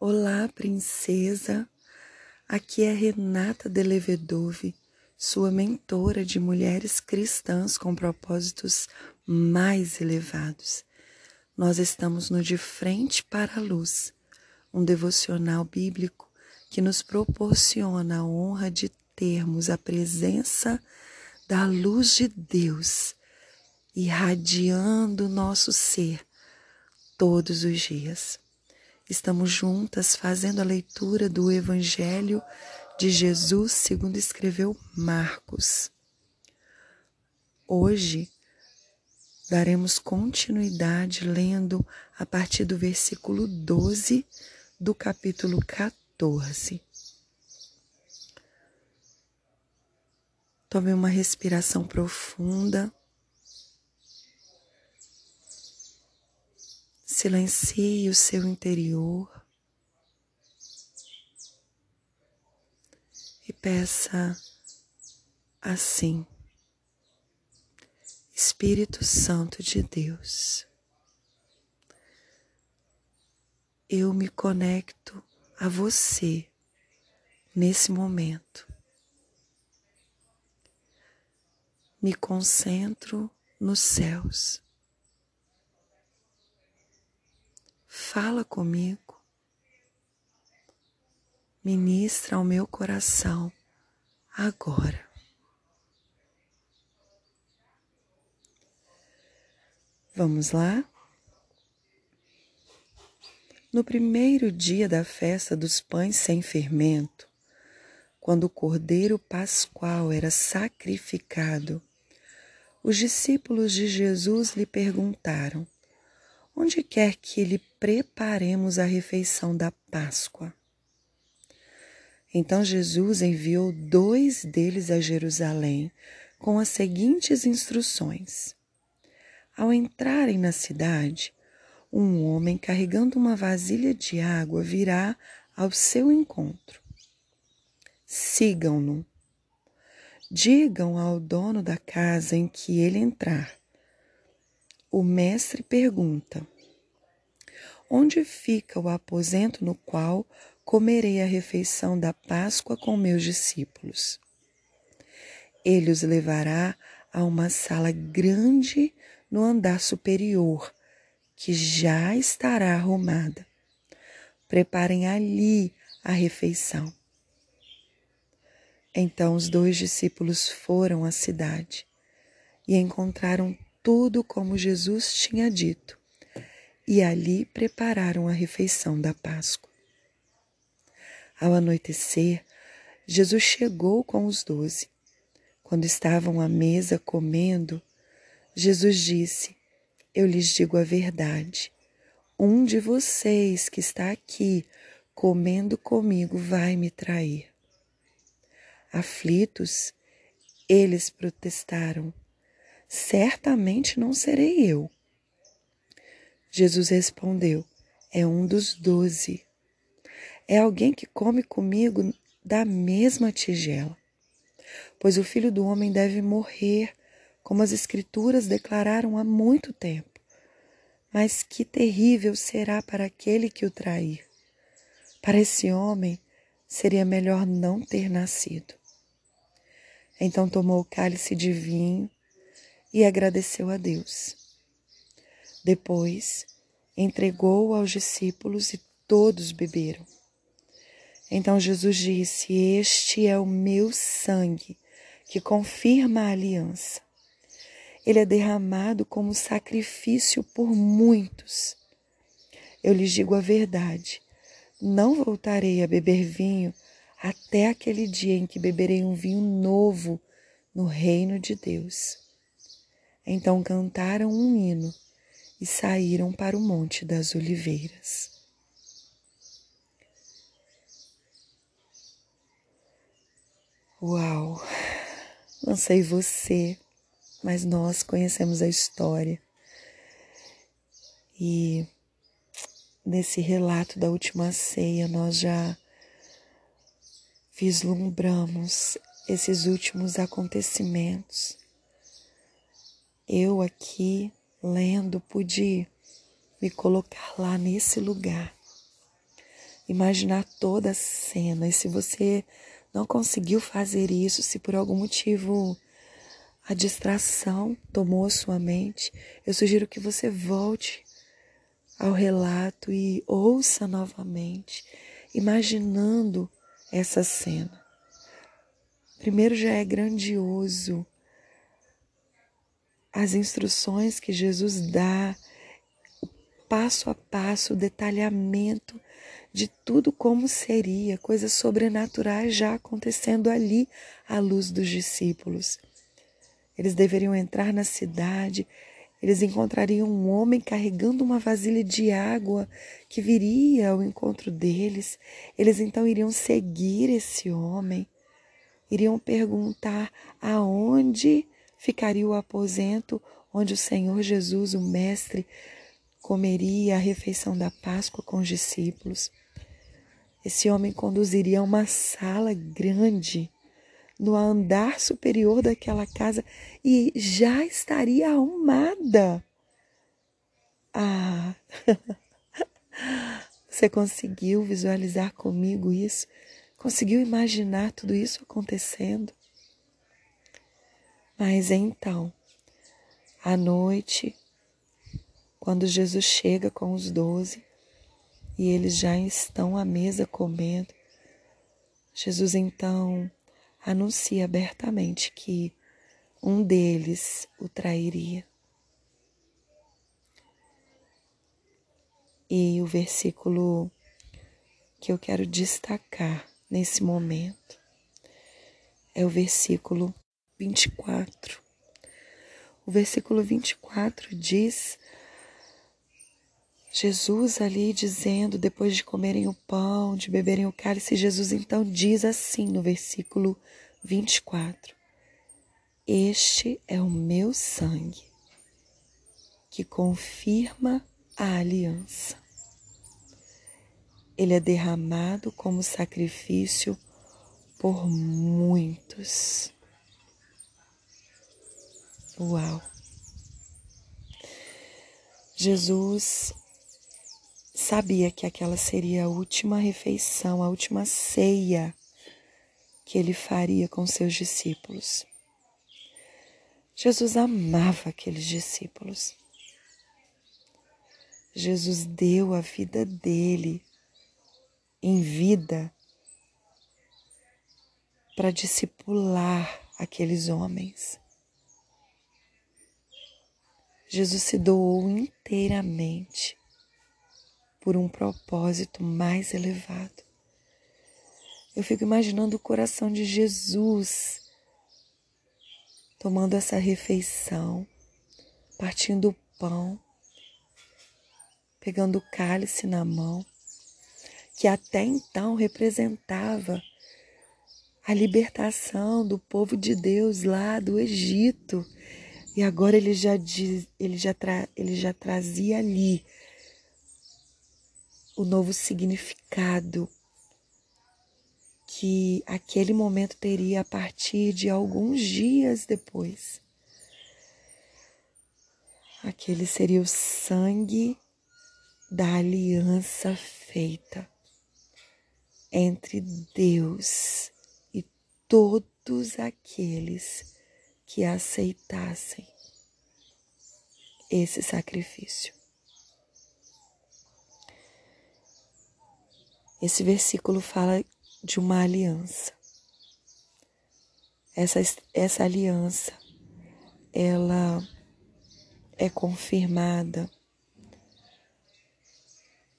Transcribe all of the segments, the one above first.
Olá, princesa. Aqui é Renata Delevedove, sua mentora de mulheres cristãs com propósitos mais elevados. Nós estamos no De Frente para a Luz, um devocional bíblico que nos proporciona a honra de termos a presença da luz de Deus irradiando nosso ser todos os dias. Estamos juntas fazendo a leitura do Evangelho de Jesus segundo escreveu Marcos. Hoje daremos continuidade lendo a partir do versículo 12 do capítulo 14. Tome uma respiração profunda. Silencie o seu interior e peça assim: Espírito Santo de Deus, eu me conecto a você nesse momento. Me concentro nos céus. Fala comigo. Ministra ao meu coração agora. Vamos lá? No primeiro dia da festa dos pães sem fermento, quando o cordeiro pascual era sacrificado, os discípulos de Jesus lhe perguntaram: onde quer que lhe preparemos a refeição da Páscoa. Então Jesus enviou dois deles a Jerusalém com as seguintes instruções: Ao entrarem na cidade, um homem carregando uma vasilha de água virá ao seu encontro. Sigam-no. Digam ao dono da casa em que ele entrar: o mestre pergunta: Onde fica o aposento no qual comerei a refeição da Páscoa com meus discípulos? Ele os levará a uma sala grande no andar superior, que já estará arrumada. Preparem ali a refeição. Então os dois discípulos foram à cidade e encontraram tudo como Jesus tinha dito, e ali prepararam a refeição da Páscoa. Ao anoitecer, Jesus chegou com os doze. Quando estavam à mesa comendo, Jesus disse: Eu lhes digo a verdade. Um de vocês que está aqui comendo comigo vai me trair. Aflitos, eles protestaram: certamente não serei eu. Jesus respondeu: É um dos doze. É alguém que come comigo da mesma tigela. Pois o filho do homem deve morrer, como as Escrituras declararam há muito tempo. Mas que terrível será para aquele que o trair. Para esse homem seria melhor não ter nascido. Então tomou o cálice de vinho e agradeceu a Deus. Depois, entregou aos discípulos e todos beberam. Então Jesus disse: Este é o meu sangue que confirma a aliança. Ele é derramado como sacrifício por muitos. Eu lhes digo a verdade: não voltarei a beber vinho até aquele dia em que beberei um vinho novo no reino de Deus. Então cantaram um hino e saíram para o Monte das Oliveiras. Uau! Não sei você, mas nós conhecemos a história. E nesse relato da última ceia, nós já vislumbramos esses últimos acontecimentos eu aqui lendo pude me colocar lá nesse lugar. imaginar toda a cena. E se você não conseguiu fazer isso, se por algum motivo a distração tomou sua mente, eu sugiro que você volte ao relato e ouça novamente, imaginando essa cena. Primeiro já é grandioso as instruções que Jesus dá, passo a passo, o detalhamento de tudo como seria, coisas sobrenaturais já acontecendo ali à luz dos discípulos. Eles deveriam entrar na cidade, eles encontrariam um homem carregando uma vasilha de água que viria ao encontro deles. Eles então iriam seguir esse homem, iriam perguntar aonde ficaria o aposento onde o Senhor Jesus, o Mestre, comeria a refeição da Páscoa com os discípulos. Esse homem conduziria a uma sala grande no andar superior daquela casa e já estaria arrumada. Ah, você conseguiu visualizar comigo isso? Conseguiu imaginar tudo isso acontecendo? Mas então, à noite, quando Jesus chega com os doze e eles já estão à mesa comendo, Jesus então anuncia abertamente que um deles o trairia. E o versículo que eu quero destacar nesse momento é o versículo 24. O versículo 24 diz Jesus ali dizendo, depois de comerem o pão, de beberem o cálice, Jesus então diz assim no versículo 24: Este é o meu sangue que confirma a aliança. Ele é derramado como sacrifício por muitos. Uau! Jesus sabia que aquela seria a última refeição, a última ceia que ele faria com seus discípulos. Jesus amava aqueles discípulos. Jesus deu a vida dele em vida para discipular aqueles homens. Jesus se doou inteiramente por um propósito mais elevado. Eu fico imaginando o coração de Jesus tomando essa refeição, partindo o pão, pegando o cálice na mão, que até então representava a libertação do povo de Deus lá do Egito. E agora ele já, diz, ele já, tra, ele já trazia ali o novo significado que aquele momento teria a partir de alguns dias depois. Aquele seria o sangue da aliança feita entre Deus e todos aqueles que aceitassem esse sacrifício. Esse versículo fala de uma aliança. Essa, essa aliança, ela é confirmada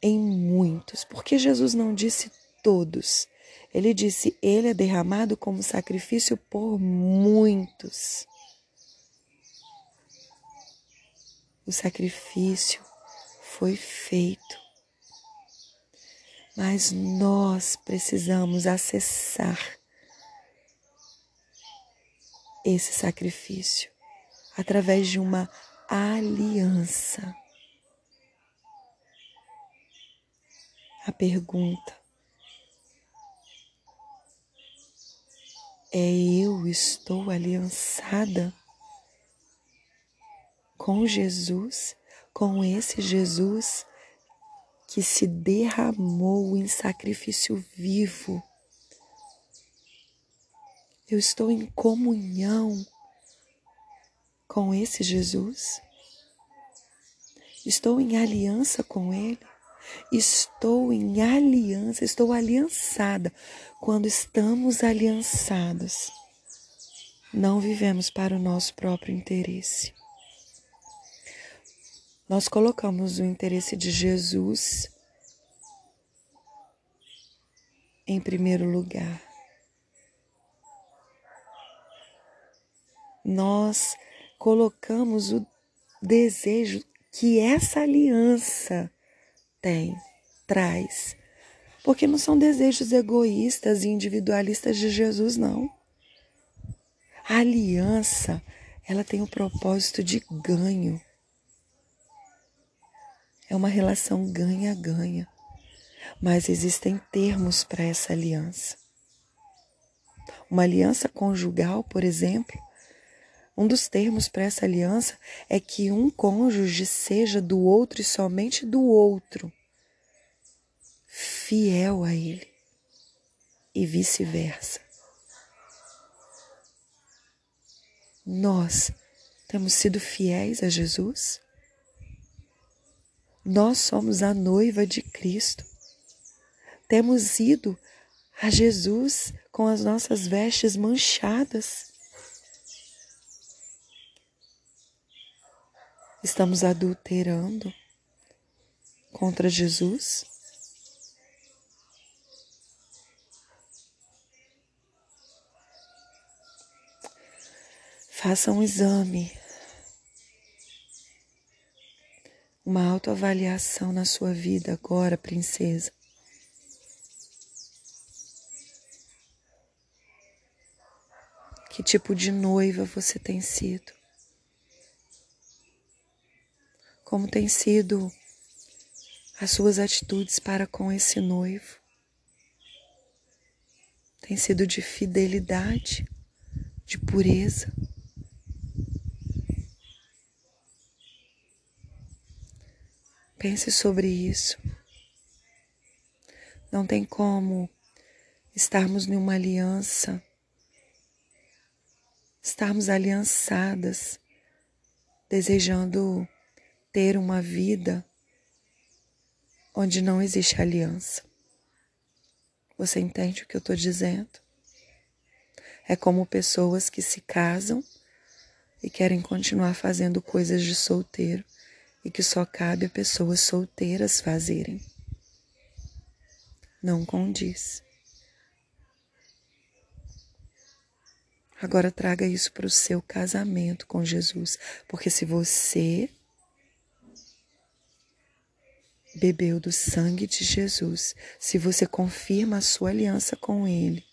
em muitos, porque Jesus não disse todos. Ele disse: Ele é derramado como sacrifício por muitos. O sacrifício foi feito mas nós precisamos acessar esse sacrifício através de uma aliança. A pergunta é: eu estou aliançada com Jesus, com esse Jesus que se derramou em sacrifício vivo. Eu estou em comunhão com esse Jesus. Estou em aliança com Ele. Estou em aliança, estou aliançada. Quando estamos aliançados, não vivemos para o nosso próprio interesse. Nós colocamos o interesse de Jesus em primeiro lugar. Nós colocamos o desejo que essa aliança tem, traz. Porque não são desejos egoístas e individualistas de Jesus, não. A aliança, ela tem o propósito de ganho. É uma relação ganha-ganha. Mas existem termos para essa aliança. Uma aliança conjugal, por exemplo, um dos termos para essa aliança é que um cônjuge seja do outro e somente do outro, fiel a ele, e vice-versa. Nós temos sido fiéis a Jesus? Nós somos a noiva de Cristo. Temos ido a Jesus com as nossas vestes manchadas. Estamos adulterando contra Jesus? Faça um exame uma autoavaliação na sua vida agora, princesa. Que tipo de noiva você tem sido? Como tem sido as suas atitudes para com esse noivo? Tem sido de fidelidade, de pureza? Pense sobre isso. Não tem como estarmos numa aliança, estarmos aliançadas, desejando ter uma vida onde não existe aliança. Você entende o que eu estou dizendo? É como pessoas que se casam e querem continuar fazendo coisas de solteiro e que só cabe a pessoas solteiras fazerem. Não condiz. Agora traga isso para o seu casamento com Jesus, porque se você bebeu do sangue de Jesus, se você confirma a sua aliança com Ele,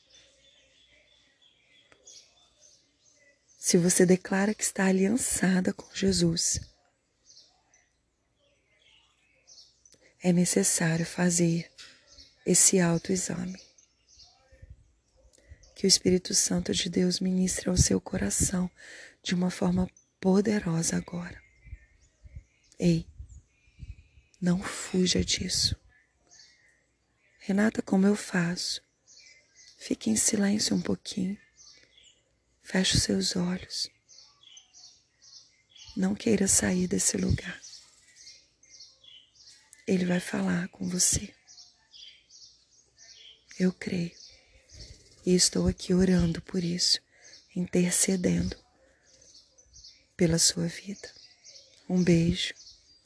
se você declara que está aliançada com Jesus, é necessário fazer esse autoexame. Que o Espírito Santo de Deus ministre ao seu coração de uma forma poderosa agora. Ei, não fuja disso. Renata, como eu faço? Fique em silêncio um pouquinho. Feche os seus olhos. Não queira sair desse lugar. Ele vai falar com você. Eu creio. E estou aqui orando por isso, intercedendo pela sua vida. Um beijo